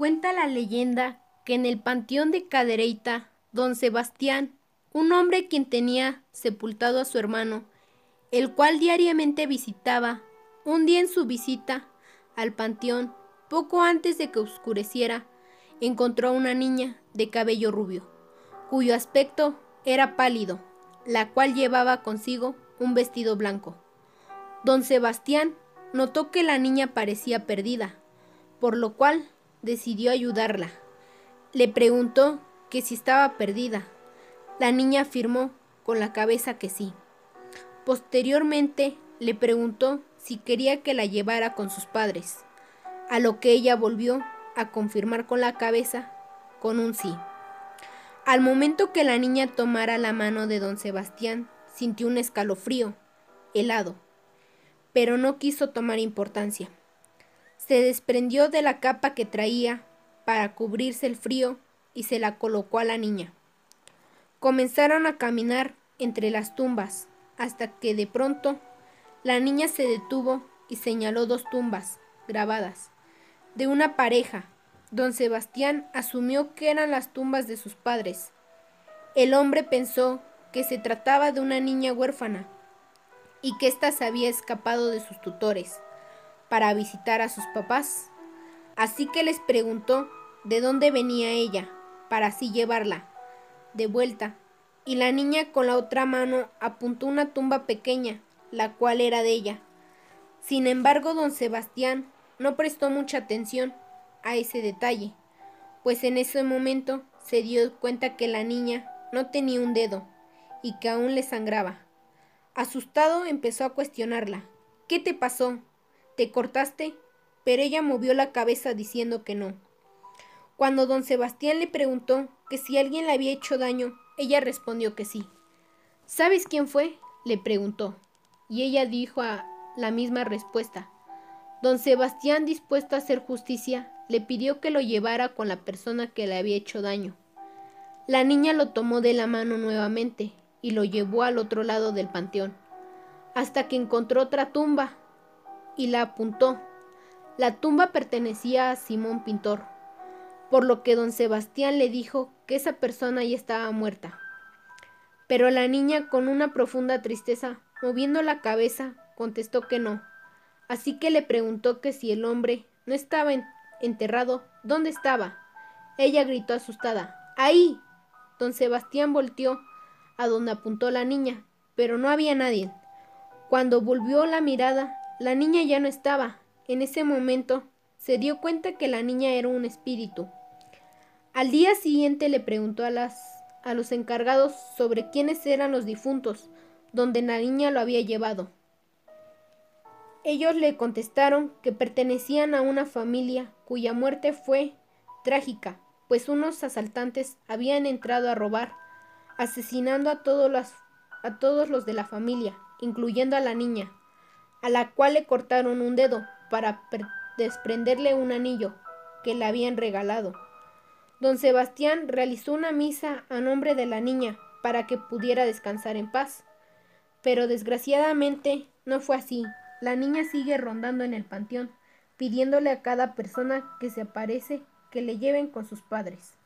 Cuenta la leyenda que en el panteón de Cadereyta, don Sebastián, un hombre quien tenía sepultado a su hermano, el cual diariamente visitaba, un día en su visita al panteón, poco antes de que oscureciera, encontró a una niña de cabello rubio, cuyo aspecto era pálido, la cual llevaba consigo un vestido blanco. Don Sebastián notó que la niña parecía perdida, por lo cual decidió ayudarla. Le preguntó que si estaba perdida. La niña afirmó con la cabeza que sí. Posteriormente le preguntó si quería que la llevara con sus padres, a lo que ella volvió a confirmar con la cabeza con un sí. Al momento que la niña tomara la mano de don Sebastián, sintió un escalofrío, helado, pero no quiso tomar importancia. Se desprendió de la capa que traía para cubrirse el frío y se la colocó a la niña. Comenzaron a caminar entre las tumbas hasta que de pronto la niña se detuvo y señaló dos tumbas grabadas de una pareja. Don Sebastián asumió que eran las tumbas de sus padres. El hombre pensó que se trataba de una niña huérfana y que ésta se había escapado de sus tutores para visitar a sus papás. Así que les preguntó de dónde venía ella, para así llevarla de vuelta. Y la niña con la otra mano apuntó una tumba pequeña, la cual era de ella. Sin embargo, don Sebastián no prestó mucha atención a ese detalle, pues en ese momento se dio cuenta que la niña no tenía un dedo y que aún le sangraba. Asustado empezó a cuestionarla. ¿Qué te pasó? ¿Te cortaste? Pero ella movió la cabeza diciendo que no. Cuando don Sebastián le preguntó que si alguien le había hecho daño, ella respondió que sí. ¿Sabes quién fue? le preguntó, y ella dijo la misma respuesta. Don Sebastián, dispuesto a hacer justicia, le pidió que lo llevara con la persona que le había hecho daño. La niña lo tomó de la mano nuevamente y lo llevó al otro lado del panteón, hasta que encontró otra tumba y la apuntó. La tumba pertenecía a Simón Pintor, por lo que don Sebastián le dijo que esa persona ya estaba muerta. Pero la niña, con una profunda tristeza, moviendo la cabeza, contestó que no. Así que le preguntó que si el hombre no estaba enterrado, ¿dónde estaba? Ella gritó asustada. ¡Ahí! Don Sebastián volteó a donde apuntó la niña, pero no había nadie. Cuando volvió la mirada, la niña ya no estaba. En ese momento se dio cuenta que la niña era un espíritu. Al día siguiente le preguntó a, las, a los encargados sobre quiénes eran los difuntos, donde la niña lo había llevado. Ellos le contestaron que pertenecían a una familia cuya muerte fue trágica, pues unos asaltantes habían entrado a robar asesinando a todos, los, a todos los de la familia, incluyendo a la niña, a la cual le cortaron un dedo para desprenderle un anillo que le habían regalado. Don Sebastián realizó una misa a nombre de la niña para que pudiera descansar en paz. Pero desgraciadamente no fue así. La niña sigue rondando en el panteón, pidiéndole a cada persona que se aparece que le lleven con sus padres.